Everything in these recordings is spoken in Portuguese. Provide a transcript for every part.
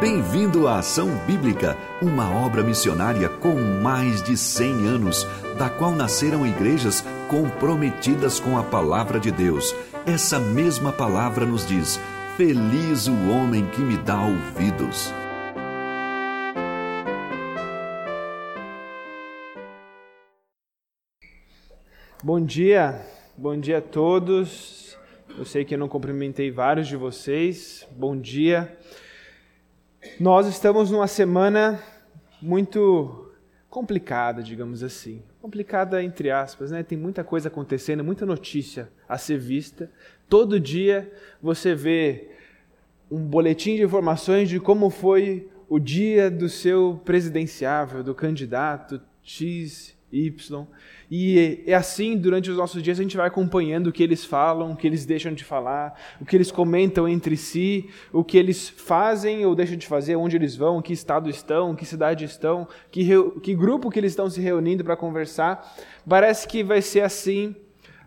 Bem-vindo à Ação Bíblica, uma obra missionária com mais de 100 anos, da qual nasceram igrejas comprometidas com a palavra de Deus. Essa mesma palavra nos diz: Feliz o homem que me dá ouvidos. Bom dia, bom dia a todos. Eu sei que eu não cumprimentei vários de vocês. Bom dia. Nós estamos numa semana muito complicada, digamos assim. Complicada entre aspas, né? Tem muita coisa acontecendo, muita notícia a ser vista. Todo dia você vê um boletim de informações de como foi o dia do seu presidenciável, do candidato X, Y. E é assim, durante os nossos dias, a gente vai acompanhando o que eles falam, o que eles deixam de falar, o que eles comentam entre si, o que eles fazem ou deixam de fazer, onde eles vão, que estado estão, que cidade estão, que, que grupo que eles estão se reunindo para conversar. Parece que vai ser assim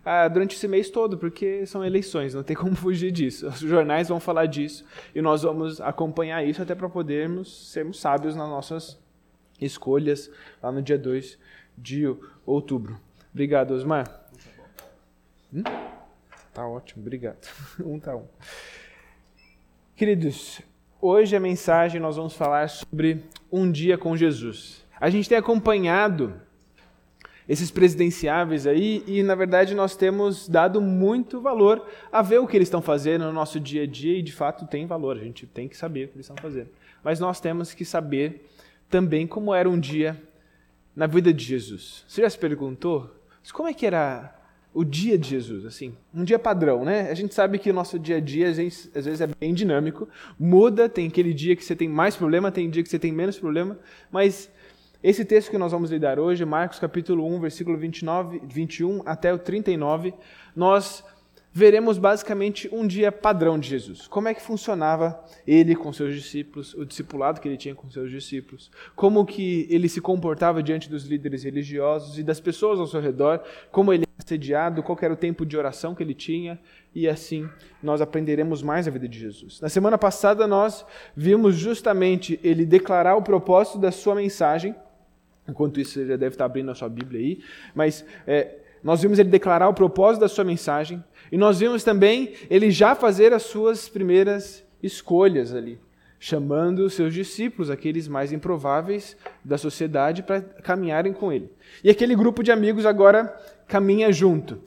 ah, durante esse mês todo, porque são eleições, não tem como fugir disso. Os jornais vão falar disso e nós vamos acompanhar isso até para podermos sermos sábios nas nossas escolhas lá no dia 2 de outubro. Obrigado, Osmar. Hum? Tá ótimo, obrigado. Um tá um. Queridos, hoje a mensagem nós vamos falar sobre um dia com Jesus. A gente tem acompanhado esses presidenciáveis aí e na verdade nós temos dado muito valor a ver o que eles estão fazendo no nosso dia a dia e de fato tem valor, a gente tem que saber o que eles estão fazendo. Mas nós temos que saber também como era um dia na vida de Jesus. Você já se perguntou como é que era o dia de Jesus, assim, um dia padrão, né? A gente sabe que o nosso dia a dia às vezes, às vezes é bem dinâmico, muda, tem aquele dia que você tem mais problema, tem dia que você tem menos problema, mas esse texto que nós vamos lidar hoje, Marcos capítulo 1, versículo 29, 21 até o 39, nós veremos basicamente um dia padrão de Jesus. Como é que funcionava ele com seus discípulos, o discipulado que ele tinha com seus discípulos, como que ele se comportava diante dos líderes religiosos e das pessoas ao seu redor, como ele era assediado, qual era o tempo de oração que ele tinha, e assim nós aprenderemos mais a vida de Jesus. Na semana passada nós vimos justamente ele declarar o propósito da sua mensagem, enquanto isso você já deve estar abrindo a sua Bíblia aí, mas é, nós vimos ele declarar o propósito da sua mensagem, e nós vimos também ele já fazer as suas primeiras escolhas ali, chamando seus discípulos, aqueles mais improváveis da sociedade, para caminharem com ele. E aquele grupo de amigos agora caminha junto.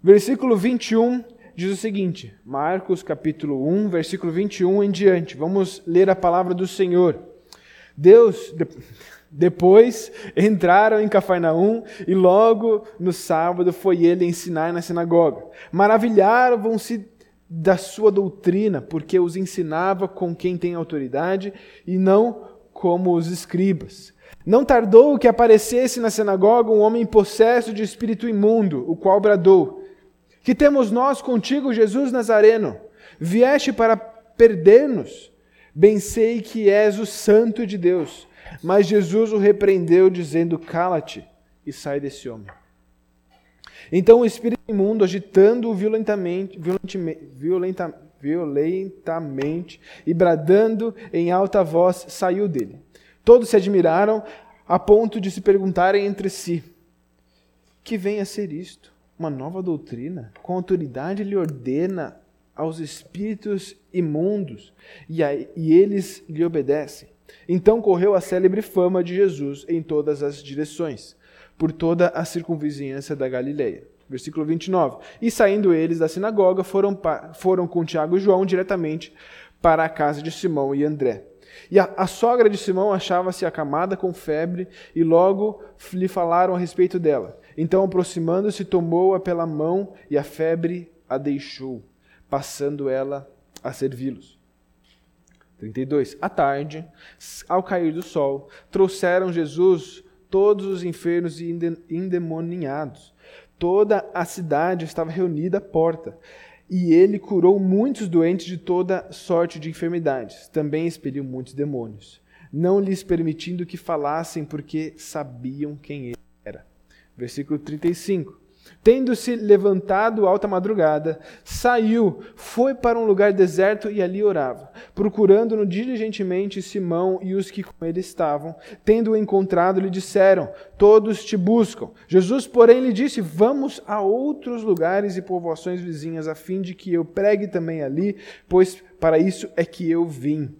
Versículo 21 diz o seguinte, Marcos capítulo 1, versículo 21 em diante. Vamos ler a palavra do Senhor. Deus, depois entraram em Cafarnaum e logo no sábado foi ele ensinar na sinagoga. Maravilhavam-se da sua doutrina, porque os ensinava com quem tem autoridade e não como os escribas. Não tardou que aparecesse na sinagoga um homem possesso de espírito imundo, o qual bradou: Que temos nós contigo, Jesus Nazareno? Vieste para perder-nos? Bem sei que és o Santo de Deus. Mas Jesus o repreendeu, dizendo: Cala-te e sai desse homem. Então o espírito imundo, agitando-o violentamente, violenta, violentamente e bradando em alta voz, saiu dele. Todos se admiraram a ponto de se perguntarem entre si: Que vem a ser isto? Uma nova doutrina? Com autoridade ele ordena aos espíritos imundos e, a, e eles lhe obedecem. Então correu a célebre fama de Jesus em todas as direções, por toda a circunvizinhança da Galileia. Versículo 29. E saindo eles da sinagoga, foram, foram com Tiago e João diretamente para a casa de Simão e André. E a, a sogra de Simão achava-se acamada com febre, e logo lhe falaram a respeito dela. Então, aproximando-se, tomou-a pela mão, e a febre a deixou, passando ela a servi-los. 32. À tarde, ao cair do sol, trouxeram Jesus todos os enfermos e endemoniados. Toda a cidade estava reunida à porta. E ele curou muitos doentes de toda sorte de enfermidades. Também expeliu muitos demônios, não lhes permitindo que falassem, porque sabiam quem ele era. Versículo 35. Tendo-se levantado alta madrugada, saiu, foi para um lugar deserto e ali orava, procurando-no diligentemente Simão e os que com ele estavam. Tendo-o encontrado, lhe disseram: Todos te buscam. Jesus, porém, lhe disse: Vamos a outros lugares e povoações vizinhas, a fim de que eu pregue também ali, pois para isso é que eu vim.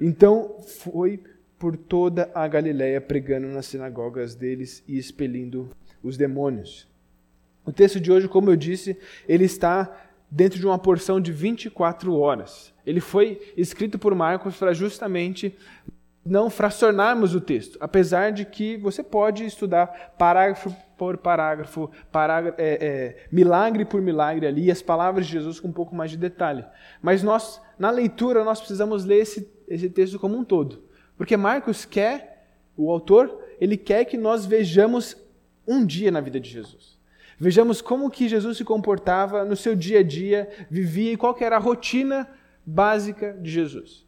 Então foi por toda a Galiléia pregando nas sinagogas deles e expelindo os demônios. O texto de hoje, como eu disse, ele está dentro de uma porção de 24 horas. Ele foi escrito por Marcos para justamente não fracionarmos o texto, apesar de que você pode estudar parágrafo por parágrafo, parágrafo é, é, milagre por milagre ali, as palavras de Jesus com um pouco mais de detalhe. Mas nós, na leitura, nós precisamos ler esse, esse texto como um todo. Porque Marcos quer, o autor, ele quer que nós vejamos um dia na vida de Jesus. Vejamos como que Jesus se comportava no seu dia a dia, vivia e qual era a rotina básica de Jesus.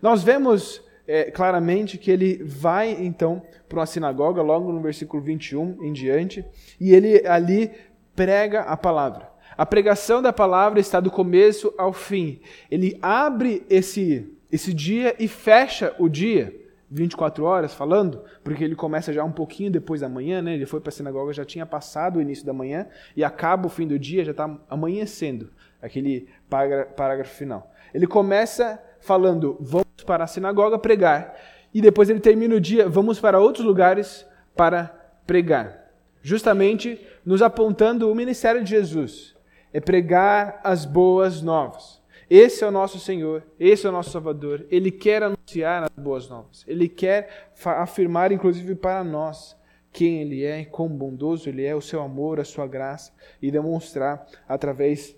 Nós vemos é, claramente que ele vai então para uma sinagoga, logo no versículo 21 em diante, e ele ali prega a palavra. A pregação da palavra está do começo ao fim. Ele abre esse, esse dia e fecha o dia. 24 horas falando, porque ele começa já um pouquinho depois da manhã, né? Ele foi para a sinagoga, já tinha passado o início da manhã e acaba o fim do dia, já está amanhecendo, aquele parágrafo final. Ele começa falando, vamos para a sinagoga pregar, e depois ele termina o dia, vamos para outros lugares para pregar. Justamente nos apontando o ministério de Jesus, é pregar as boas novas. Esse é o nosso Senhor, esse é o nosso Salvador. Ele quer anunciar as boas novas. Ele quer afirmar, inclusive para nós, quem Ele é, quão bondoso Ele é, o seu amor, a sua graça, e demonstrar através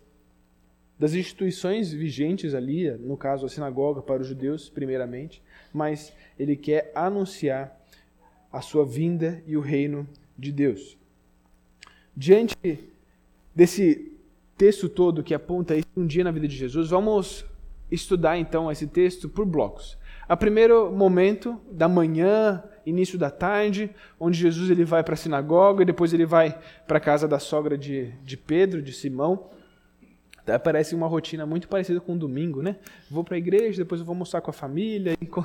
das instituições vigentes ali, no caso a sinagoga para os judeus, primeiramente, mas Ele quer anunciar a sua vinda e o reino de Deus. Diante desse texto todo que aponta um dia na vida de Jesus, vamos estudar então esse texto por blocos. A primeiro momento da manhã, início da tarde, onde Jesus ele vai para a sinagoga e depois ele vai para a casa da sogra de, de Pedro, de Simão. Parece uma rotina muito parecida com um domingo, né? Vou para a igreja, depois eu vou almoçar com a família. Com...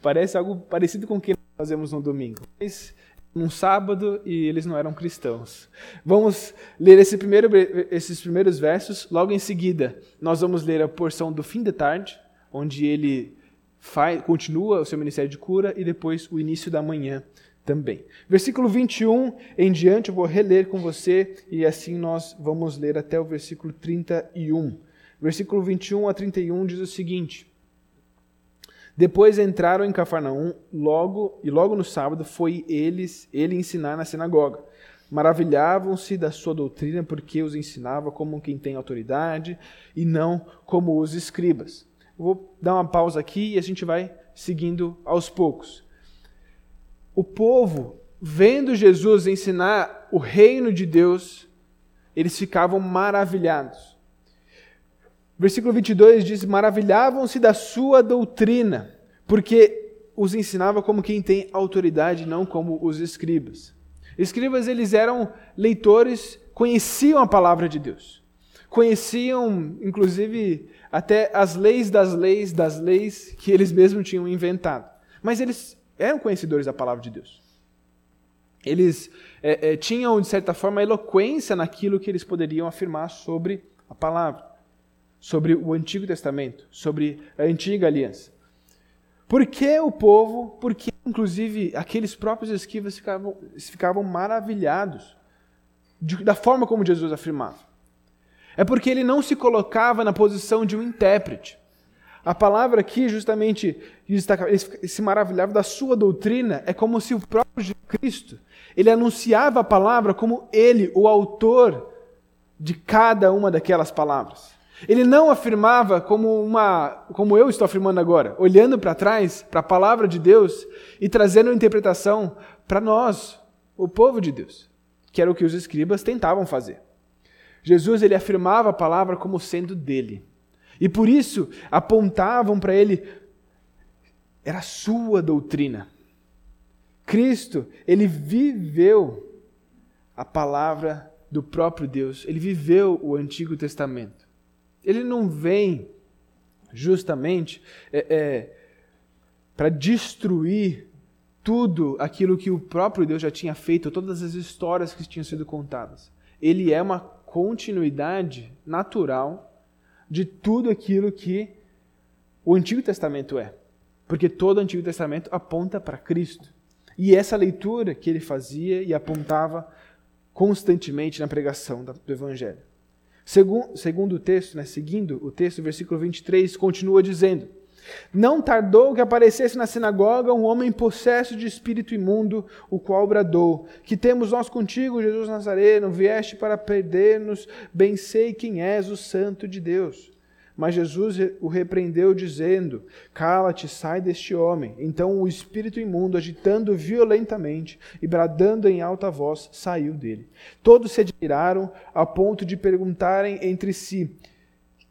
Parece algo parecido com o que nós fazemos no domingo. Mas num sábado e eles não eram cristãos. Vamos ler esse primeiro, esses primeiros versos. Logo em seguida, nós vamos ler a porção do fim da tarde, onde ele faz, continua o seu ministério de cura, e depois o início da manhã também. Versículo 21 em diante, eu vou reler com você, e assim nós vamos ler até o versículo 31. Versículo 21 a 31 diz o seguinte. Depois entraram em Cafarnaum, logo e logo no sábado foi eles ele ensinar na sinagoga. Maravilhavam-se da sua doutrina porque os ensinava como quem tem autoridade e não como os escribas. vou dar uma pausa aqui e a gente vai seguindo aos poucos. O povo, vendo Jesus ensinar o reino de Deus, eles ficavam maravilhados. Versículo 22 diz: Maravilhavam-se da sua doutrina, porque os ensinava como quem tem autoridade, não como os escribas. Escribas, eles eram leitores, conheciam a palavra de Deus. Conheciam, inclusive, até as leis das leis das leis que eles mesmos tinham inventado. Mas eles eram conhecedores da palavra de Deus. Eles é, é, tinham, de certa forma, eloquência naquilo que eles poderiam afirmar sobre a palavra sobre o Antigo Testamento, sobre a antiga aliança. Por que o povo, porque inclusive aqueles próprios escribas ficavam, ficavam maravilhados de, da forma como Jesus afirmava? É porque ele não se colocava na posição de um intérprete. A palavra aqui, justamente, se maravilhava da sua doutrina, é como se o próprio Jesus Cristo, ele anunciava a palavra como ele, o autor de cada uma daquelas palavras. Ele não afirmava como uma, como eu estou afirmando agora, olhando para trás, para a palavra de Deus e trazendo uma interpretação para nós, o povo de Deus, que era o que os escribas tentavam fazer. Jesus ele afirmava a palavra como sendo dele. E por isso apontavam para ele era sua doutrina. Cristo, ele viveu a palavra do próprio Deus, ele viveu o Antigo Testamento. Ele não vem justamente é, é, para destruir tudo aquilo que o próprio Deus já tinha feito, todas as histórias que tinham sido contadas. Ele é uma continuidade natural de tudo aquilo que o Antigo Testamento é. Porque todo o Antigo Testamento aponta para Cristo. E essa leitura que ele fazia e apontava constantemente na pregação do Evangelho. Segundo, segundo o texto, né, seguindo o texto, versículo 23, continua dizendo: Não tardou que aparecesse na sinagoga um homem possesso de espírito imundo, o qual bradou: Que temos nós contigo, Jesus Nazareno, vieste para perder-nos, bem sei quem és, o Santo de Deus. Mas Jesus o repreendeu, dizendo: Cala-te, sai deste homem. Então o espírito imundo, agitando violentamente e bradando em alta voz, saiu dele. Todos se admiraram a ponto de perguntarem entre si: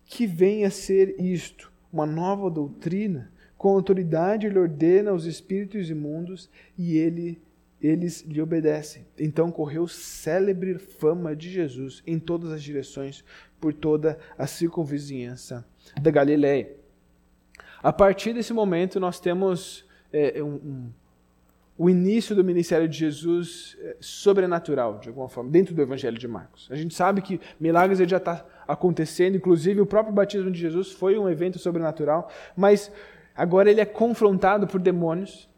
Que vem a ser isto? Uma nova doutrina? Com autoridade ele ordena aos espíritos imundos e ele eles lhe obedecem. Então correu célebre fama de Jesus em todas as direções, por toda a circunvizinhança da Galiléia. A partir desse momento, nós temos é, um, um, o início do ministério de Jesus é, sobrenatural, de alguma forma, dentro do Evangelho de Marcos. A gente sabe que milagres já está acontecendo, inclusive o próprio batismo de Jesus foi um evento sobrenatural, mas agora ele é confrontado por demônios,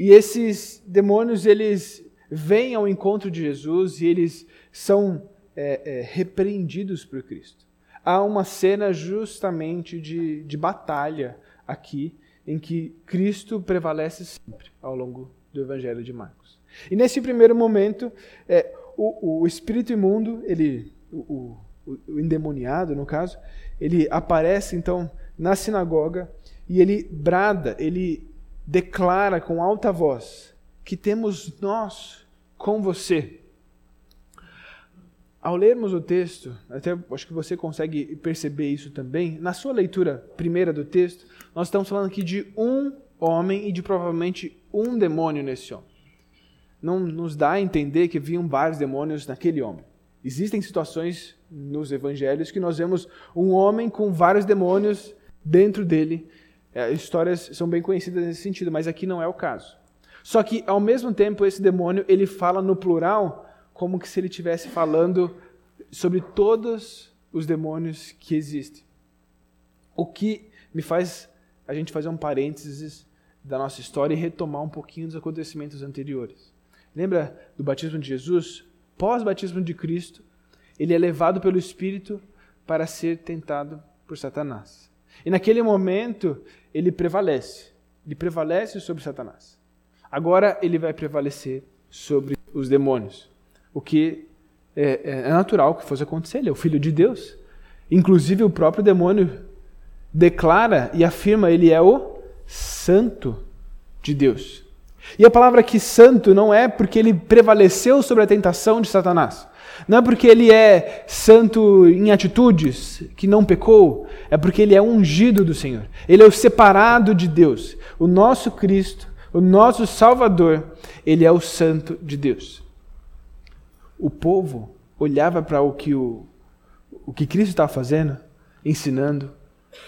e esses demônios eles vêm ao encontro de Jesus e eles são é, é, repreendidos por Cristo. Há uma cena justamente de, de batalha aqui, em que Cristo prevalece sempre ao longo do Evangelho de Marcos. E nesse primeiro momento, é, o, o, espírito imundo, ele, o, o, o endemoniado no caso, ele aparece então na sinagoga e ele brada, ele declara com alta voz que temos nós com você. Ao lermos o texto, até acho que você consegue perceber isso também, na sua leitura primeira do texto, nós estamos falando aqui de um homem e de provavelmente um demônio nesse homem. Não nos dá a entender que haviam vários demônios naquele homem. Existem situações nos evangelhos que nós vemos um homem com vários demônios dentro dele. É, histórias são bem conhecidas nesse sentido, mas aqui não é o caso. Só que, ao mesmo tempo, esse demônio ele fala no plural como que se ele estivesse falando sobre todos os demônios que existem. O que me faz a gente fazer um parênteses da nossa história e retomar um pouquinho dos acontecimentos anteriores. Lembra do batismo de Jesus? Pós-batismo de Cristo, ele é levado pelo Espírito para ser tentado por Satanás. E naquele momento, ele prevalece. Ele prevalece sobre Satanás. Agora, ele vai prevalecer sobre os demônios o que é, é, é natural que fosse acontecer. Ele é o filho de Deus. Inclusive, o próprio demônio declara e afirma ele é o santo de Deus. E a palavra aqui santo não é porque ele prevaleceu sobre a tentação de Satanás. Não é porque ele é santo em atitudes, que não pecou, é porque ele é ungido do Senhor. Ele é o separado de Deus. O nosso Cristo, o nosso Salvador, ele é o santo de Deus o povo olhava para o que o, o que Cristo estava fazendo, ensinando,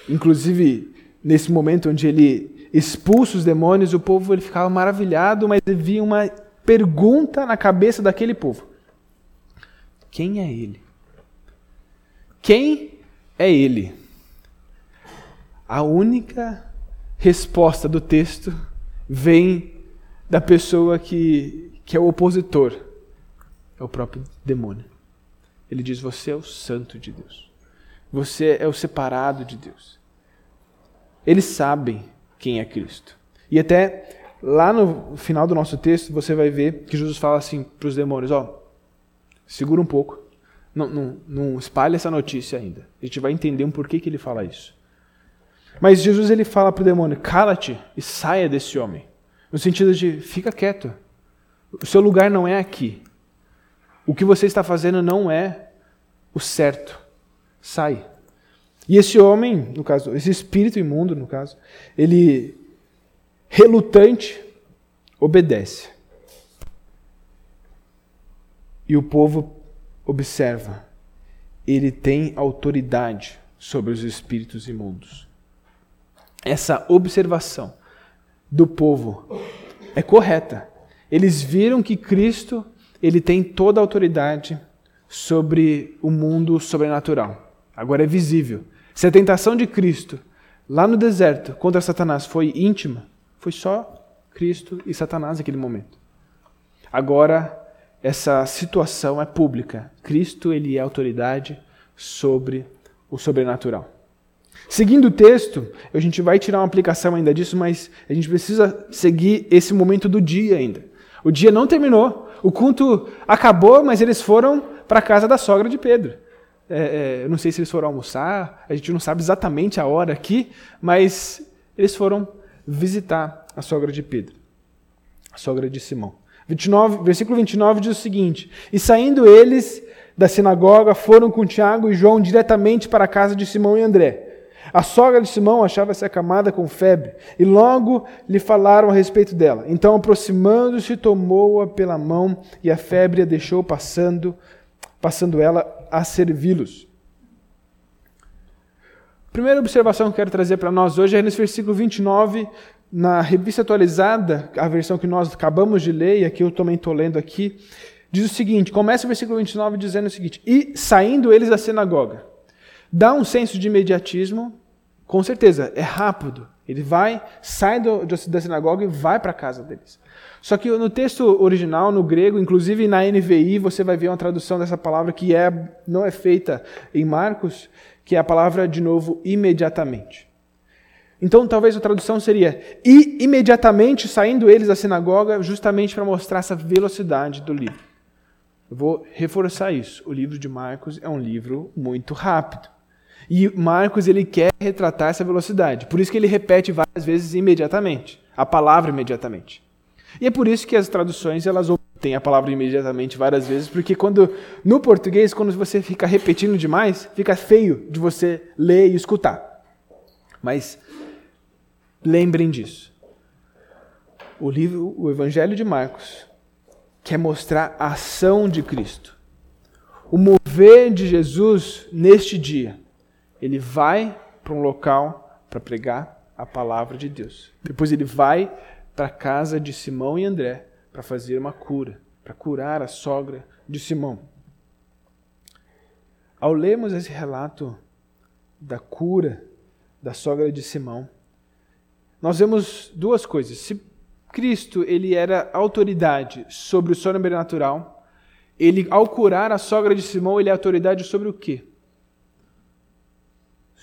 inclusive nesse momento onde ele expulsa os demônios, o povo ele ficava maravilhado, mas havia uma pergunta na cabeça daquele povo: quem é ele? Quem é ele? A única resposta do texto vem da pessoa que, que é o opositor é o próprio demônio. Ele diz: Você é o santo de Deus. Você é o separado de Deus. Eles sabem quem é Cristo. E até lá no final do nosso texto, você vai ver que Jesus fala assim para os demônios: Ó, segura um pouco. Não, não, não espalhe essa notícia ainda. A gente vai entender um porquê que ele fala isso. Mas Jesus ele fala para o demônio: cala-te e saia desse homem. No sentido de fica quieto. O seu lugar não é aqui. O que você está fazendo não é o certo. Sai. E esse homem, no caso, esse espírito imundo, no caso, ele relutante obedece. E o povo observa, ele tem autoridade sobre os espíritos imundos. Essa observação do povo é correta. Eles viram que Cristo ele tem toda a autoridade sobre o mundo sobrenatural. Agora é visível. Se a tentação de Cristo lá no deserto contra Satanás foi íntima, foi só Cristo e Satanás naquele momento. Agora essa situação é pública. Cristo ele é autoridade sobre o sobrenatural. Seguindo o texto, a gente vai tirar uma aplicação ainda disso, mas a gente precisa seguir esse momento do dia ainda. O dia não terminou, o culto acabou, mas eles foram para a casa da sogra de Pedro. É, é, eu não sei se eles foram almoçar, a gente não sabe exatamente a hora aqui, mas eles foram visitar a sogra de Pedro, a sogra de Simão. 29, versículo 29 diz o seguinte: E saindo eles da sinagoga, foram com Tiago e João diretamente para a casa de Simão e André. A sogra de Simão achava-se acamada com febre, e logo lhe falaram a respeito dela. Então, aproximando-se, tomou-a pela mão, e a febre a deixou passando, passando ela a servi-los. Primeira observação que eu quero trazer para nós hoje é nesse versículo 29, na revista atualizada, a versão que nós acabamos de ler, e aqui eu também estou lendo aqui, diz o seguinte: começa o versículo 29 dizendo o seguinte: E saindo eles da sinagoga. Dá um senso de imediatismo, com certeza, é rápido. Ele vai, sai do, da sinagoga e vai para a casa deles. Só que no texto original, no grego, inclusive na NVI, você vai ver uma tradução dessa palavra que é, não é feita em Marcos, que é a palavra, de novo, imediatamente. Então, talvez a tradução seria: e imediatamente saindo eles da sinagoga, justamente para mostrar essa velocidade do livro. Eu vou reforçar isso. O livro de Marcos é um livro muito rápido. E Marcos ele quer retratar essa velocidade. Por isso que ele repete várias vezes imediatamente, a palavra imediatamente. E é por isso que as traduções elas têm a palavra imediatamente várias vezes, porque quando no português, quando você fica repetindo demais, fica feio de você ler e escutar. Mas lembrem disso. O livro, o Evangelho de Marcos, quer mostrar a ação de Cristo. O mover de Jesus neste dia ele vai para um local para pregar a palavra de Deus. Depois ele vai para a casa de Simão e André para fazer uma cura, para curar a sogra de Simão. Ao lermos esse relato da cura da sogra de Simão, nós vemos duas coisas. Se Cristo ele era autoridade sobre o sobrenatural, ele ao curar a sogra de Simão, ele é autoridade sobre o quê?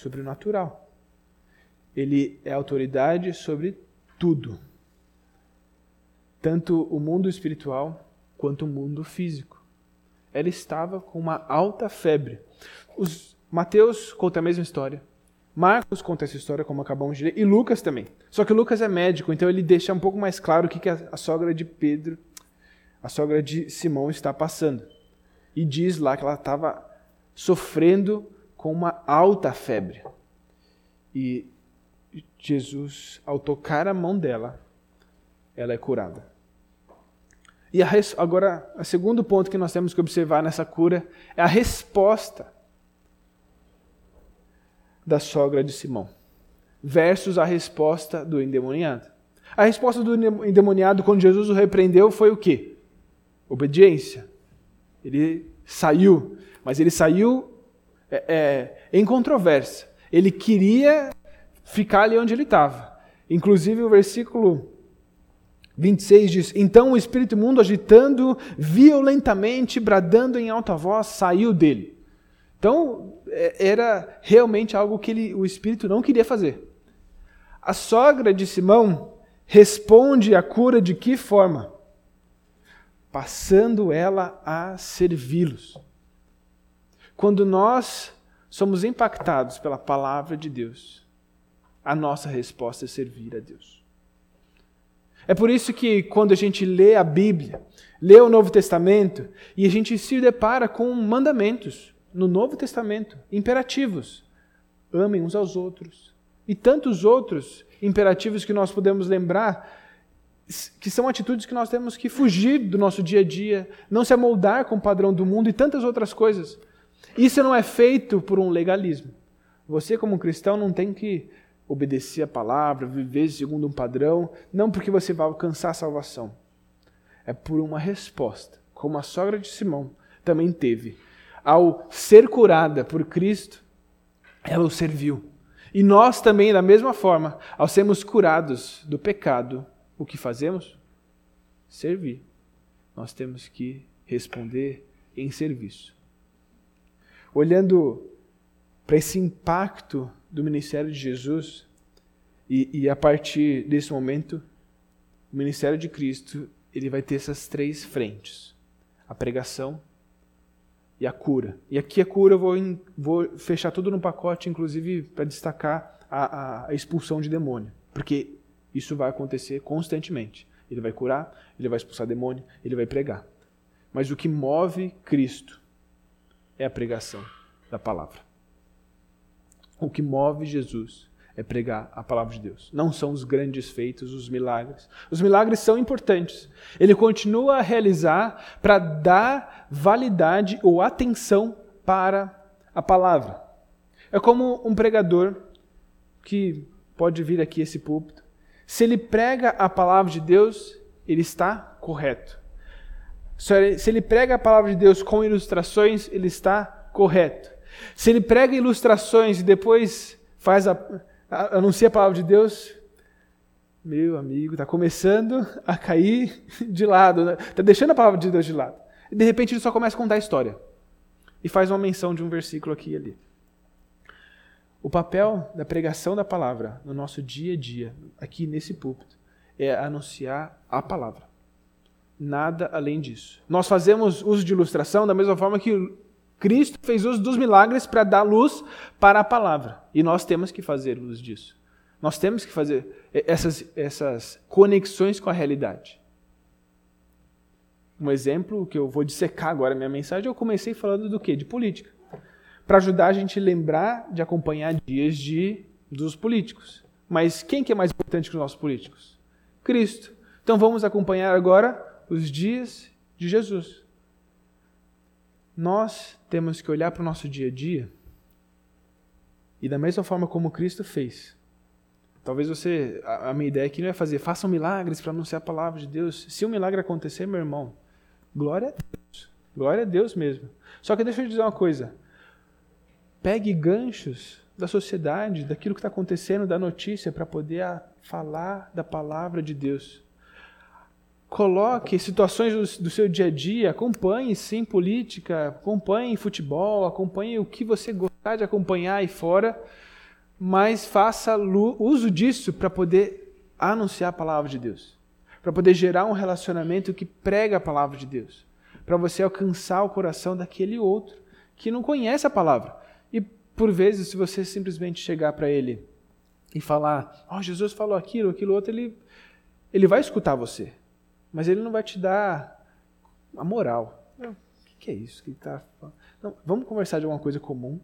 Sobrenatural. Ele é autoridade sobre tudo. Tanto o mundo espiritual quanto o mundo físico. Ela estava com uma alta febre. Os Mateus conta a mesma história. Marcos conta essa história, como acabamos de ler, e Lucas também. Só que Lucas é médico, então ele deixa um pouco mais claro o que a sogra de Pedro, a sogra de Simão, está passando. E diz lá que ela estava sofrendo com uma alta febre. E Jesus, ao tocar a mão dela, ela é curada. E a agora, o segundo ponto que nós temos que observar nessa cura é a resposta da sogra de Simão, versus a resposta do endemoniado. A resposta do endemoniado quando Jesus o repreendeu foi o quê? Obediência. Ele saiu, mas ele saiu é, é, em controvérsia. Ele queria ficar ali onde ele estava. Inclusive o versículo 26 diz: Então o espírito imundo, agitando violentamente, bradando em alta voz, saiu dele. Então é, era realmente algo que ele, o espírito não queria fazer. A sogra de Simão responde à cura de que forma? Passando ela a servi-los. Quando nós somos impactados pela palavra de Deus, a nossa resposta é servir a Deus. É por isso que quando a gente lê a Bíblia, lê o Novo Testamento e a gente se depara com mandamentos no Novo Testamento, imperativos. Amem uns aos outros. E tantos outros imperativos que nós podemos lembrar, que são atitudes que nós temos que fugir do nosso dia a dia, não se amoldar com o padrão do mundo e tantas outras coisas. Isso não é feito por um legalismo. Você, como cristão, não tem que obedecer a palavra, viver segundo um padrão, não porque você vai alcançar a salvação. É por uma resposta, como a sogra de Simão também teve. Ao ser curada por Cristo, ela o serviu. E nós também, da mesma forma, ao sermos curados do pecado, o que fazemos? Servir. Nós temos que responder em serviço. Olhando para esse impacto do ministério de Jesus, e, e, a partir desse momento, o ministério de Cristo ele vai ter essas três frentes: a pregação e a cura. E aqui a cura eu vou, vou fechar tudo no pacote, inclusive para destacar a, a expulsão de demônio, porque isso vai acontecer constantemente. Ele vai curar, ele vai expulsar demônio, ele vai pregar. Mas o que move Cristo é a pregação da palavra. O que move Jesus é pregar a palavra de Deus. Não são os grandes feitos, os milagres. Os milagres são importantes. Ele continua a realizar para dar validade ou atenção para a palavra. É como um pregador que pode vir aqui esse púlpito. Se ele prega a palavra de Deus, ele está correto. Se ele prega a palavra de Deus com ilustrações, ele está correto. Se ele prega ilustrações e depois faz a, a, anuncia a palavra de Deus, meu amigo, está começando a cair de lado, está né? deixando a palavra de Deus de lado. E de repente ele só começa a contar a história. E faz uma menção de um versículo aqui e ali. O papel da pregação da palavra no nosso dia a dia, aqui nesse púlpito, é anunciar a palavra. Nada além disso. Nós fazemos uso de ilustração da mesma forma que Cristo fez uso dos milagres para dar luz para a palavra. E nós temos que fazer uso disso. Nós temos que fazer essas, essas conexões com a realidade. Um exemplo que eu vou dissecar agora minha mensagem, eu comecei falando do quê? De política. Para ajudar a gente a lembrar de acompanhar dias de, dos políticos. Mas quem que é mais importante que os nossos políticos? Cristo. Então vamos acompanhar agora os dias de Jesus nós temos que olhar para o nosso dia a dia e da mesma forma como Cristo fez. Talvez você, a, minha ideia aqui não é fazer, façam milagres para anunciar a palavra de Deus. Se um milagre acontecer, meu irmão, glória a Deus. Glória a Deus mesmo. Só que deixa eu dizer uma coisa. Pegue ganchos da sociedade, daquilo que está acontecendo, da notícia, para poder falar da palavra de Deus. Coloque situações do, seu dia a dia, acompanhe sim política, acompanhe futebol, acompanhe o que você gostar de acompanhar aí fora, mas faça uso disso para poder anunciar a palavra de Deus, para poder gerar um relacionamento que prega a palavra de Deus, para você alcançar o coração daquele outro que não conhece a palavra. E por vezes, se você simplesmente chegar para ele e falar, oh, Jesus falou aquilo, aquilo outro, ele, ele vai escutar você mas ele não vai te dar a moral. O que é isso que está falando? vamos conversar de uma coisa comum,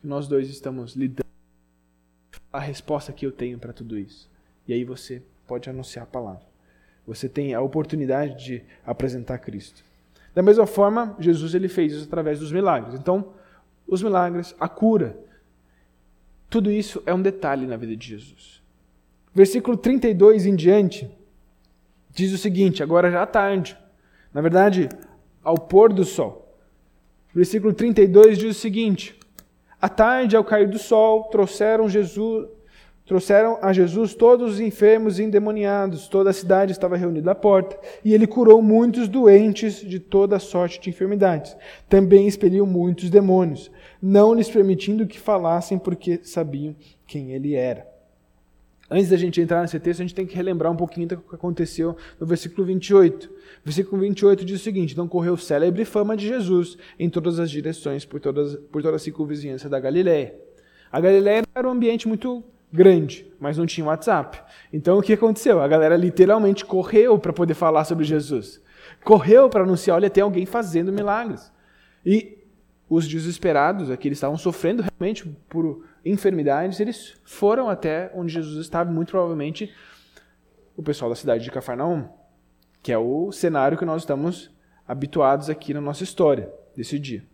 que nós dois estamos lidando. A resposta que eu tenho para tudo isso. E aí você pode anunciar a palavra. Você tem a oportunidade de apresentar Cristo. Da mesma forma, Jesus ele fez isso através dos milagres. Então, os milagres, a cura, tudo isso é um detalhe na vida de Jesus. Versículo 32 em diante, diz o seguinte: agora já à tarde, na verdade, ao pôr do sol. Versículo 32 diz o seguinte: À tarde, ao cair do sol, trouxeram Jesus, trouxeram a Jesus todos os enfermos e endemoniados. Toda a cidade estava reunida à porta, e ele curou muitos doentes de toda sorte de enfermidades. Também expeliu muitos demônios, não lhes permitindo que falassem, porque sabiam quem ele era. Antes da gente entrar nesse texto, a gente tem que relembrar um pouquinho do que aconteceu no versículo 28. O versículo 28 diz o seguinte: Então correu célebre fama de Jesus em todas as direções, por, todas, por toda a circunvizinhança da Galiléia. A Galiléia era um ambiente muito grande, mas não tinha WhatsApp. Então o que aconteceu? A galera literalmente correu para poder falar sobre Jesus. Correu para anunciar: olha, tem alguém fazendo milagres. E os desesperados, aqui eles estavam sofrendo realmente por enfermidades, eles foram até onde Jesus estava, muito provavelmente o pessoal da cidade de Cafarnaum, que é o cenário que nós estamos habituados aqui na nossa história desse dia.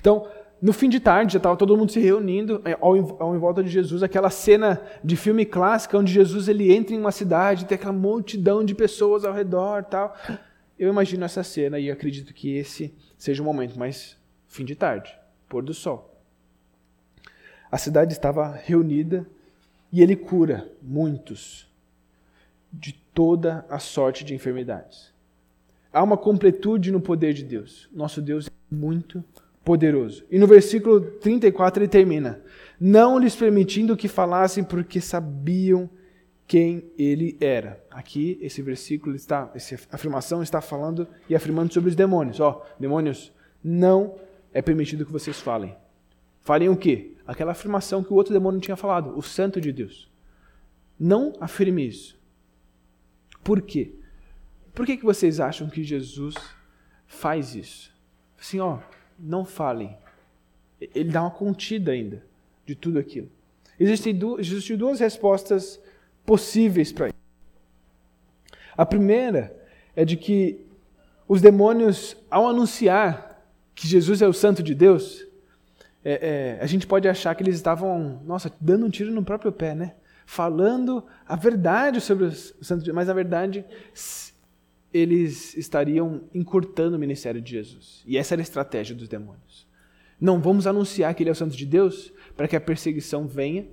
Então, no fim de tarde, já estava todo mundo se reunindo é, ao, ao em volta de Jesus, aquela cena de filme clássica onde Jesus ele entra em uma cidade, tem aquela multidão de pessoas ao redor, tal. Eu imagino essa cena e acredito que esse seja o momento, mas fim de tarde, pôr do sol. A cidade estava reunida e ele cura muitos de toda a sorte de enfermidades. Há uma completude no poder de Deus. Nosso Deus é muito poderoso. E no versículo 34 ele termina: Não lhes permitindo que falassem, porque sabiam quem ele era. Aqui, esse versículo está, essa afirmação está falando e afirmando sobre os demônios. Ó, oh, demônios, não é permitido que vocês falem. Falem o quê? Aquela afirmação que o outro demônio tinha falado, o santo de Deus. Não afirme isso. Por quê? Por que, que vocês acham que Jesus faz isso? Assim, ó, não falem. Ele dá uma contida ainda de tudo aquilo. Existem duas, existem duas respostas possíveis para isso. A primeira é de que os demônios, ao anunciar que Jesus é o Santo de Deus, é, é, a gente pode achar que eles estavam, nossa, dando um tiro no próprio pé, né? Falando a verdade sobre o Santo de Deus, mas na verdade eles estariam encurtando o ministério de Jesus. E essa era a estratégia dos demônios. Não vamos anunciar que ele é o Santo de Deus para que a perseguição venha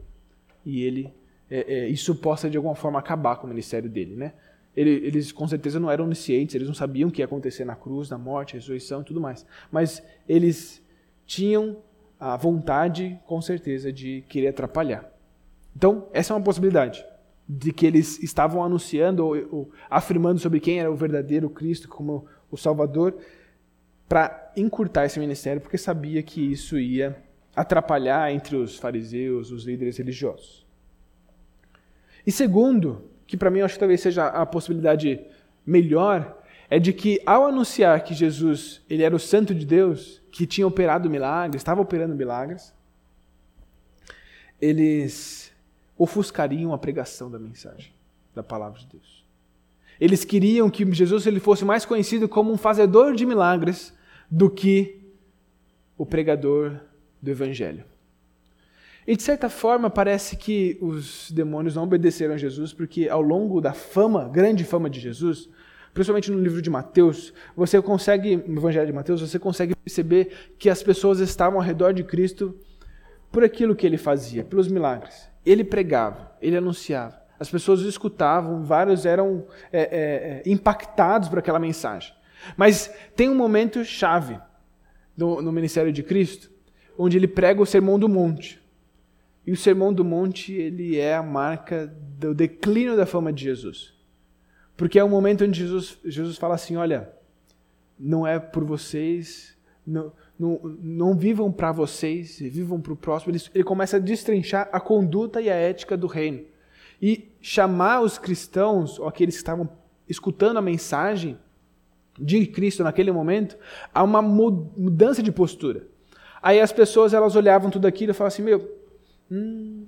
e ele é, é, isso possa de alguma forma acabar com o ministério dele, né? Eles com certeza não eram oniscientes, eles não sabiam o que ia acontecer na cruz, na morte, ressurreição e tudo mais. Mas eles tinham a vontade, com certeza, de querer atrapalhar. Então, essa é uma possibilidade de que eles estavam anunciando ou, ou afirmando sobre quem era o verdadeiro Cristo como o Salvador para encurtar esse ministério, porque sabia que isso ia atrapalhar entre os fariseus, os líderes religiosos. E segundo, que para mim eu acho que talvez seja a possibilidade melhor, é de que ao anunciar que Jesus ele era o Santo de Deus, que tinha operado milagres, estava operando milagres, eles ofuscariam a pregação da mensagem, da palavra de Deus. Eles queriam que Jesus ele fosse mais conhecido como um fazedor de milagres do que o pregador do evangelho. E de certa forma parece que os demônios não obedeceram a Jesus porque ao longo da fama, grande fama de Jesus, principalmente no livro de Mateus, você consegue, no Evangelho de Mateus, você consegue perceber que as pessoas estavam ao redor de Cristo por aquilo que ele fazia, pelos milagres. Ele pregava, ele anunciava. As pessoas escutavam, vários eram é, é, é, impactados por aquela mensagem. Mas tem um momento chave no, no ministério de Cristo, onde ele prega o Sermão do Monte. E o Sermão do Monte ele é a marca do declínio da fama de Jesus. Porque é o momento onde Jesus, Jesus fala assim: olha, não é por vocês, não, não, não vivam para vocês, vivam para o próximo. Ele, ele começa a destrinchar a conduta e a ética do reino. E chamar os cristãos, ou aqueles que estavam escutando a mensagem de Cristo naquele momento, a uma mudança de postura. Aí as pessoas elas olhavam tudo aquilo e falavam assim: meu, hum,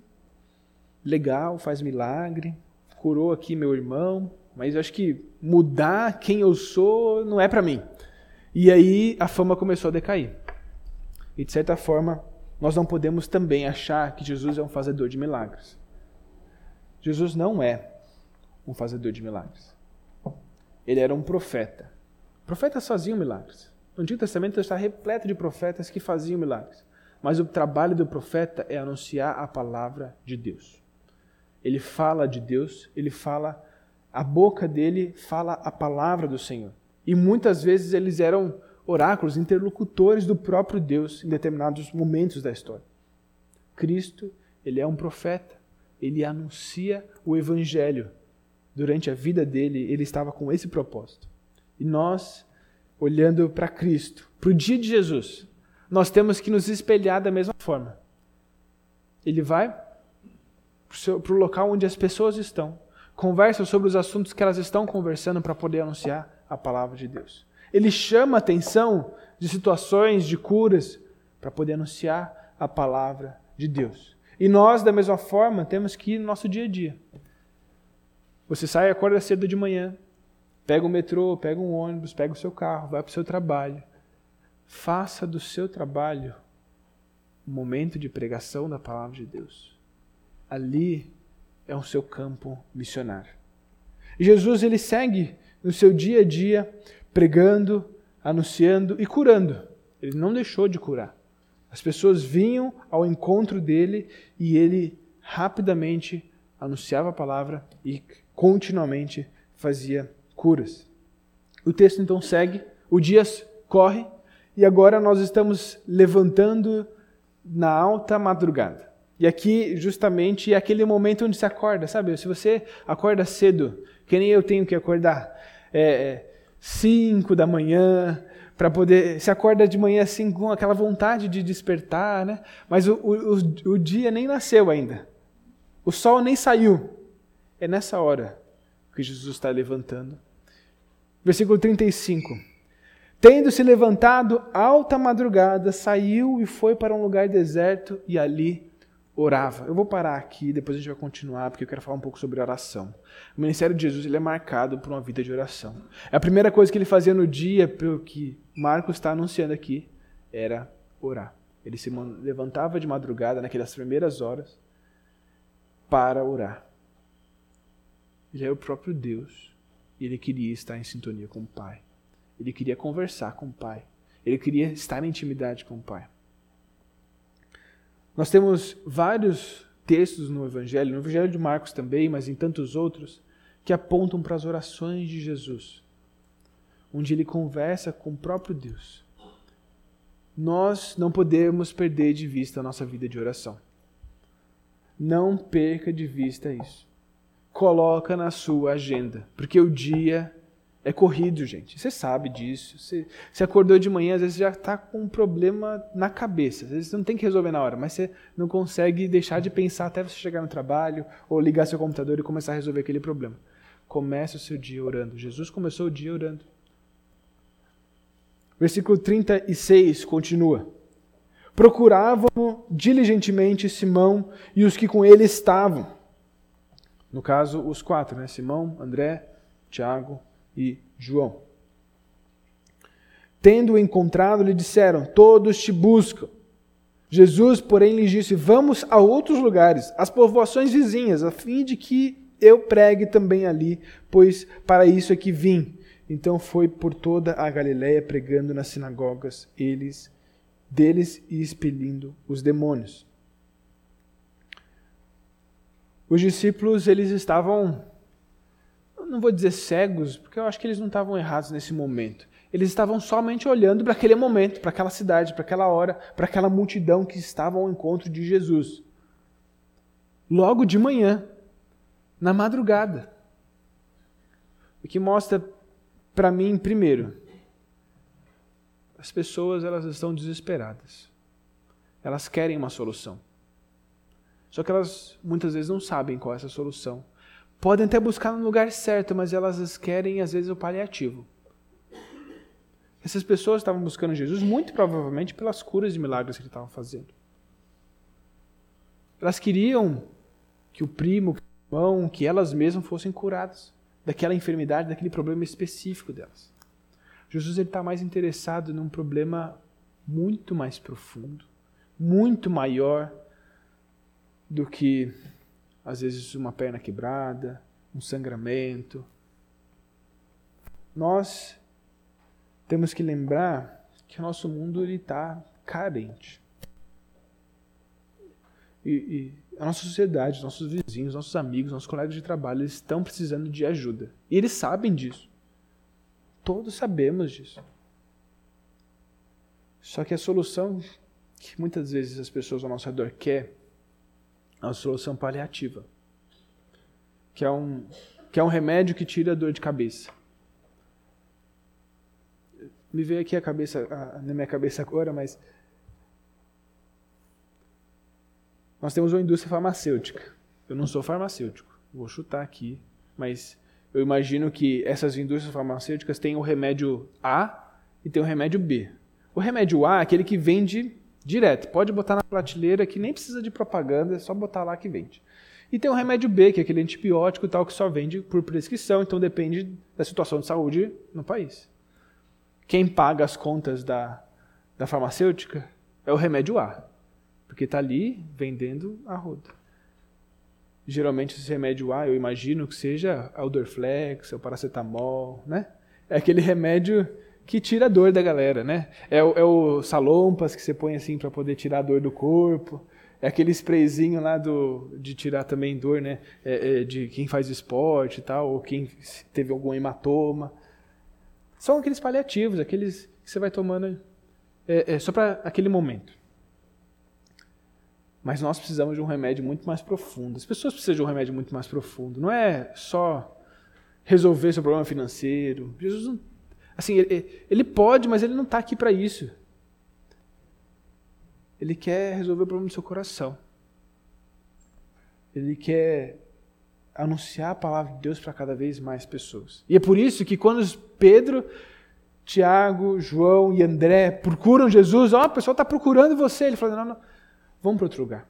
legal, faz milagre, curou aqui meu irmão, mas eu acho que mudar quem eu sou não é para mim. E aí a fama começou a decair. E de certa forma, nós não podemos também achar que Jesus é um fazedor de milagres. Jesus não é um fazedor de milagres. Ele era um profeta. Profetas faziam milagres. No Antigo Testamento está repleto de profetas que faziam milagres. Mas o trabalho do profeta é anunciar a palavra de Deus. Ele fala de Deus, ele fala, a boca dele fala a palavra do Senhor. E muitas vezes eles eram oráculos, interlocutores do próprio Deus em determinados momentos da história. Cristo, ele é um profeta, ele anuncia o evangelho. Durante a vida dele, ele estava com esse propósito. E nós, olhando para Cristo, para o dia de Jesus, nós temos que nos espelhar da mesma forma. Ele vai para o local onde as pessoas estão, conversa sobre os assuntos que elas estão conversando para poder anunciar a palavra de Deus. Ele chama a atenção de situações de curas para poder anunciar a palavra de Deus. E nós, da mesma forma, temos que ir no nosso dia a dia. Você sai acorda cedo de manhã, pega o metrô, pega um ônibus, pega o seu carro, vai para o seu trabalho. Faça do seu trabalho um momento de pregação da palavra de Deus. Ali é o seu campo missionário. Jesus ele segue no seu dia a dia pregando, anunciando e curando. Ele não deixou de curar. As pessoas vinham ao encontro dele e ele rapidamente anunciava a palavra e continuamente fazia curas. O texto então segue, o dia corre e agora nós estamos levantando na alta madrugada. E aqui, justamente, é aquele momento onde se acorda, sabe? Se você acorda cedo, que nem eu tenho que acordar, é, 5 da manhã, para poder. Se acorda de manhã assim com aquela vontade de despertar, né? Mas o, o, o dia nem nasceu ainda. O sol nem saiu. É nessa hora que Jesus está levantando. Versículo 35. Tendo se levantado alta madrugada, saiu e foi para um lugar deserto e ali orava. Eu vou parar aqui, depois a gente vai continuar, porque eu quero falar um pouco sobre oração. O ministério de Jesus ele é marcado por uma vida de oração. A primeira coisa que ele fazia no dia, pelo que Marcos está anunciando aqui, era orar. Ele se levantava de madrugada, naquelas primeiras horas, para orar. Ele é o próprio Deus e ele queria estar em sintonia com o Pai. Ele queria conversar com o Pai. Ele queria estar em intimidade com o Pai. Nós temos vários textos no Evangelho, no Evangelho de Marcos também, mas em tantos outros, que apontam para as orações de Jesus, onde ele conversa com o próprio Deus. Nós não podemos perder de vista a nossa vida de oração. Não perca de vista isso. Coloca na sua agenda, porque o dia é corrido, gente. Você sabe disso. Você, você acordou de manhã, às vezes já está com um problema na cabeça. Às vezes você não tem que resolver na hora, mas você não consegue deixar de pensar até você chegar no trabalho ou ligar seu computador e começar a resolver aquele problema. Comece o seu dia orando. Jesus começou o dia orando. Versículo 36 continua. Procuravam diligentemente Simão e os que com ele estavam. No caso, os quatro, né? Simão, André, Tiago e João. Tendo-o encontrado, lhe disseram: Todos te buscam. Jesus, porém, lhes disse: Vamos a outros lugares, às povoações vizinhas, a fim de que eu pregue também ali, pois para isso é que vim. Então foi por toda a Galiléia pregando nas sinagogas, eles deles e expelindo os demônios. Os discípulos eles estavam não vou dizer cegos, porque eu acho que eles não estavam errados nesse momento. Eles estavam somente olhando para aquele momento, para aquela cidade, para aquela hora, para aquela multidão que estava ao encontro de Jesus. Logo de manhã, na madrugada. O que mostra para mim, primeiro, as pessoas elas estão desesperadas. Elas querem uma solução. Só que elas muitas vezes não sabem qual é essa solução podem até buscar no lugar certo, mas elas querem às vezes o paliativo. Essas pessoas estavam buscando Jesus muito provavelmente pelas curas e milagres que ele estava fazendo. Elas queriam que o primo, que o irmão, que elas mesmas fossem curadas daquela enfermidade, daquele problema específico delas. Jesus está mais interessado num problema muito mais profundo, muito maior do que às vezes uma perna quebrada, um sangramento. Nós temos que lembrar que o nosso mundo está carente. E, e, a nossa sociedade, nossos vizinhos, nossos amigos, nossos colegas de trabalho, eles estão precisando de ajuda. E eles sabem disso. Todos sabemos disso. Só que a solução que muitas vezes as pessoas ao nosso redor querem a solução paliativa, que é um, que é um remédio que tira a dor de cabeça. Me veio aqui a cabeça, a, na minha cabeça agora, mas nós temos uma indústria farmacêutica. Eu não sou farmacêutico, vou chutar aqui, mas eu imagino que essas indústrias farmacêuticas têm o remédio A e tem o remédio B. O remédio A é aquele que vende direto. Pode botar na prateleira que nem precisa de propaganda, é só botar lá que vende. E tem o remédio B, que é aquele antibiótico tal que só vende por prescrição, então depende da situação de saúde no país. Quem paga as contas da, da farmacêutica é o remédio A, porque está ali vendendo a roda. Geralmente esse remédio A, eu imagino que seja o Dorflex, o paracetamol, né? É aquele remédio que tira a dor da galera, né? É o, é o salompas que você põe assim para poder tirar a dor do corpo. É aquele sprayzinho lá do, de tirar também dor, né? É, é, de quem faz esporte e tal, ou quem teve algum hematoma. São aqueles paliativos, aqueles que você vai tomando é, é só para aquele momento. Mas nós precisamos de um remédio muito mais profundo. As pessoas precisam de um remédio muito mais profundo. Não é só resolver seu problema financeiro. Jesus não, assim, ele, ele pode, mas ele não está aqui para isso. Ele quer resolver o problema do seu coração. Ele quer anunciar a palavra de Deus para cada vez mais pessoas. E é por isso que quando Pedro, Tiago, João e André procuram Jesus, ó, oh, a pessoa está procurando você. Ele fala, não, não Vamos para outro lugar.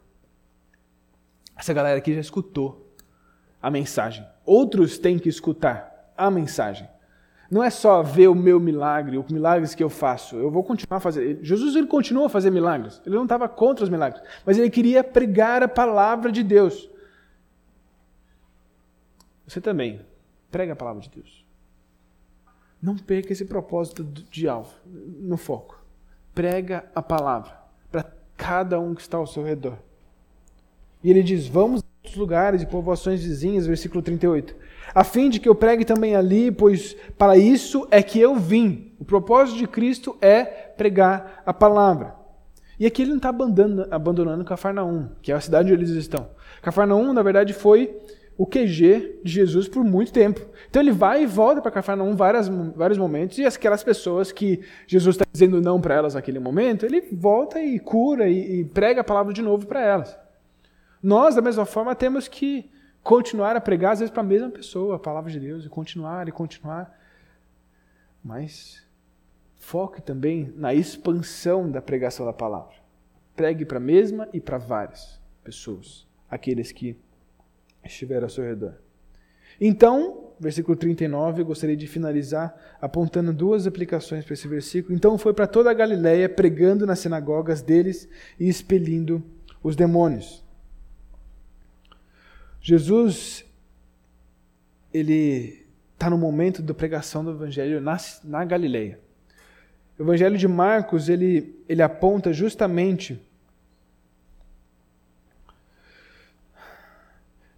Essa galera aqui já escutou a mensagem. Outros têm que escutar a mensagem. Não é só ver o meu milagre, os milagres que eu faço. Eu vou continuar a fazer. Jesus ele continua a fazer milagres. Ele não estava contra os milagres, mas ele queria pregar a palavra de Deus. Você também prega a palavra de Deus. Não perca esse propósito de alvo no foco. Prega a palavra cada um que está ao seu redor. E ele diz: Vamos lugares e povoações vizinhas, versículo 38. A fim de que eu pregue também ali, pois para isso é que eu vim. O propósito de Cristo é pregar a palavra. E aqui ele não está abandonando, abandonando Cafarnaum, que é a cidade onde eles estão. Cafarnaum, na verdade, foi o QG de Jesus por muito tempo. Então ele vai e volta para Cafarnaum várias, vários momentos, e aquelas pessoas que Jesus está dizendo não para elas naquele momento, ele volta e cura e, e prega a palavra de novo para elas. Nós, da mesma forma, temos que continuar a pregar, às vezes, para a mesma pessoa a palavra de Deus, e continuar e continuar. Mas foque também na expansão da pregação da palavra. Pregue para a mesma e para várias pessoas, aqueles que estiver ao seu redor. Então, versículo 39, eu gostaria de finalizar apontando duas aplicações para esse versículo. Então foi para toda a Galiléia, pregando nas sinagogas deles e expelindo os demônios. Jesus, ele está no momento da pregação do evangelho na, na Galileia. O evangelho de Marcos, ele, ele aponta justamente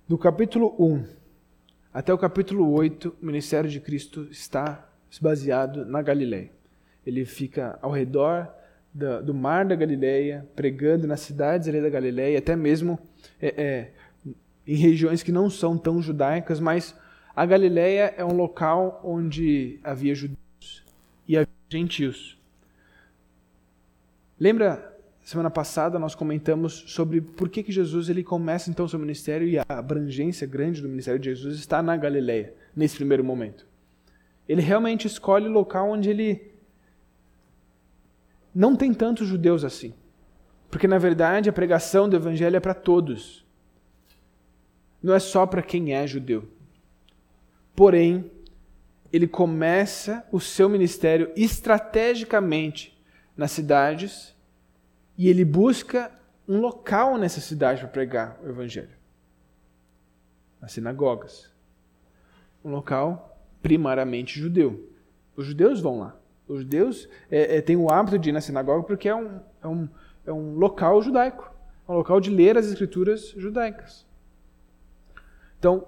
Do capítulo 1 até o capítulo 8, o ministério de Cristo está baseado na Galileia. Ele fica ao redor do mar da Galileia, pregando nas cidades ali da Galileia, até mesmo é, é, em regiões que não são tão judaicas, mas a Galileia é um local onde havia judeus e havia gentios. Lembra Semana passada nós comentamos sobre por que, que Jesus ele começa então seu ministério e a abrangência grande do ministério de Jesus está na Galileia, nesse primeiro momento. Ele realmente escolhe o local onde ele não tem tantos judeus assim. Porque na verdade a pregação do evangelho é para todos. Não é só para quem é judeu. Porém, ele começa o seu ministério estrategicamente nas cidades e ele busca um local nessa cidade para pregar o evangelho. As sinagogas. Um local primariamente judeu. Os judeus vão lá. Os judeus é, é, têm o hábito de ir na sinagoga porque é um, é, um, é um local judaico. É um local de ler as escrituras judaicas. Então,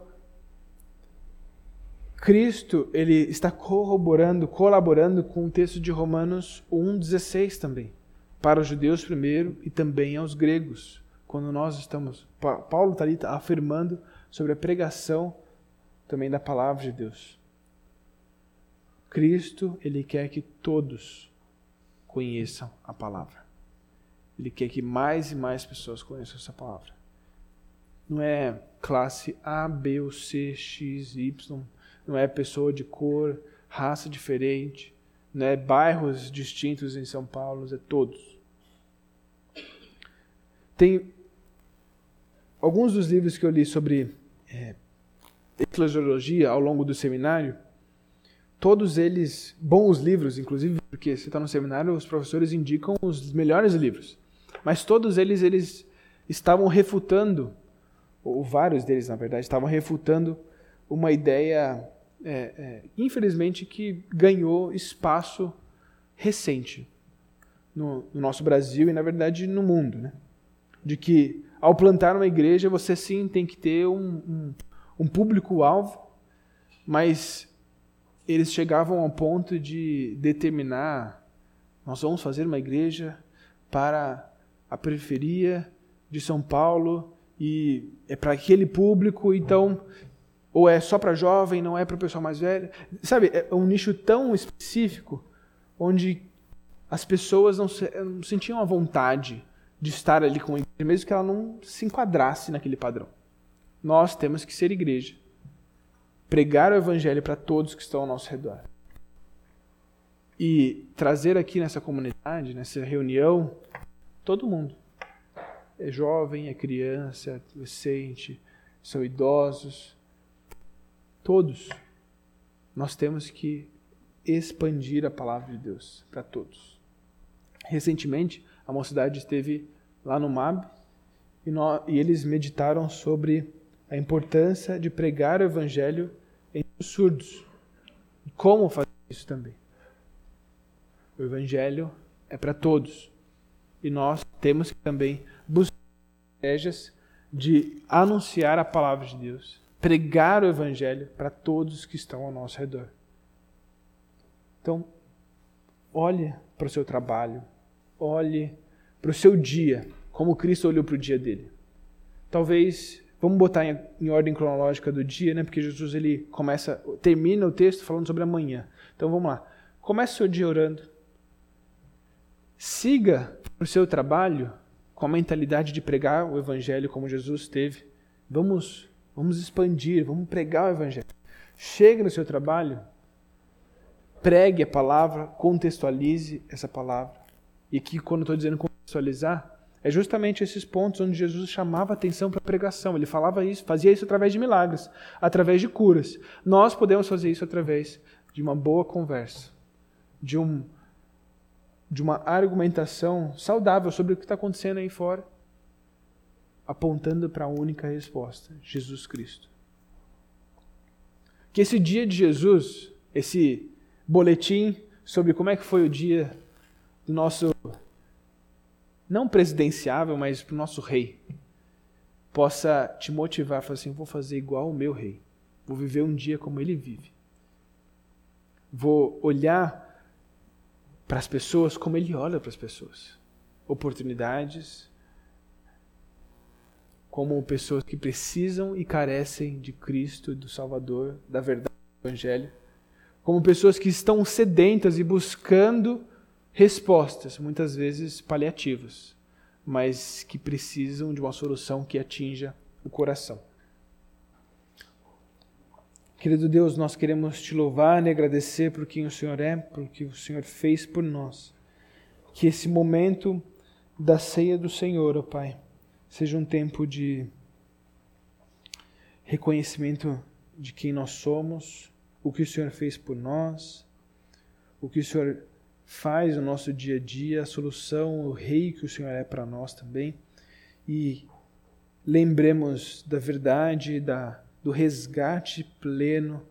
Cristo ele está corroborando, colaborando com o texto de Romanos 1,16 também para os judeus primeiro e também aos gregos. Quando nós estamos. Paulo está ali afirmando sobre a pregação também da palavra de Deus. Cristo, ele quer que todos conheçam a palavra. Ele quer que mais e mais pessoas conheçam essa palavra. Não é classe A, B ou C, X, Y. Não é pessoa de cor, raça diferente. Não é bairros distintos em São Paulo. É todos. Tem alguns dos livros que eu li sobre é, eclesiologia ao longo do seminário, todos eles bons livros, inclusive porque você está no seminário, os professores indicam os melhores livros. Mas todos eles eles estavam refutando, ou vários deles na verdade estavam refutando uma ideia, é, é, infelizmente que ganhou espaço recente no, no, nosso Brasil e na verdade no mundo, né? De que ao plantar uma igreja você sim tem que ter um, um, um público-alvo, mas eles chegavam ao ponto de determinar: nós vamos fazer uma igreja para a periferia de São Paulo e é para aquele público, então ou é só para jovem, não é para o pessoal mais velho. Sabe, é um nicho tão específico onde as pessoas não, se, não sentiam a vontade de estar ali com a igreja, mesmo que ela não se enquadrasse naquele padrão. Nós temos que ser igreja pregar o evangelho para todos que estão ao nosso redor. E trazer aqui nessa comunidade, nessa reunião, todo mundo. É jovem, é criança, é adolescente, são idosos. Todos. Nós temos que expandir a palavra de Deus para todos. Recentemente, a mocidade esteve lá no MAB e, nós, e eles meditaram sobre a importância de pregar o evangelho entre os surdos. Como fazer isso também? O Evangelho é para todos. E nós temos que também buscar estratégias de anunciar a palavra de Deus, pregar o Evangelho para todos que estão ao nosso redor. Então, olhe para o seu trabalho, olhe para o seu dia, como Cristo olhou para o dia dele. Talvez Vamos botar em, em, ordem cronológica do dia, né? Porque Jesus ele começa, termina o texto falando sobre amanhã. Então vamos lá. Comece o seu dia orando. Siga o seu trabalho com a mentalidade de pregar o evangelho como Jesus teve. Vamos, vamos expandir, vamos pregar o evangelho. Chegue no seu trabalho, pregue a palavra, contextualize essa palavra. E aqui, quando estou dizendo contextualizar, é justamente esses pontos onde Jesus chamava atenção para a pregação. Ele falava isso, fazia isso através de milagres, através de curas. Nós podemos fazer isso através de uma boa conversa, de, um, de uma argumentação saudável sobre o que está acontecendo aí fora, apontando para a única resposta: Jesus Cristo. Que esse dia de Jesus, esse boletim sobre como é que foi o dia do nosso não presidenciável, mas para o nosso rei, possa te motivar a falar assim: vou fazer igual o meu rei, vou viver um dia como ele vive, vou olhar para as pessoas como ele olha para as pessoas, oportunidades, como pessoas que precisam e carecem de Cristo, do Salvador, da verdade do Evangelho, como pessoas que estão sedentas e buscando respostas, muitas vezes paliativas, mas que precisam de uma solução que atinja o coração. Querido Deus, nós queremos te louvar e agradecer por quem o Senhor é, por que o Senhor fez por nós. Que esse momento da ceia do Senhor, ó Pai, seja um tempo de reconhecimento de quem nós somos, o que o Senhor fez por nós, o que o Senhor faz o nosso dia a dia, a solução, o rei que o Senhor é para nós também. E lembremos da verdade, da, do resgate pleno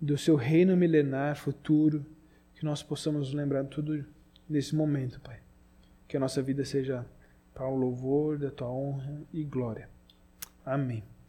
do seu reino milenar futuro, que nós possamos lembrar tudo nesse momento, Pai. Que a nossa vida seja para o louvor da tua honra e glória. Amém.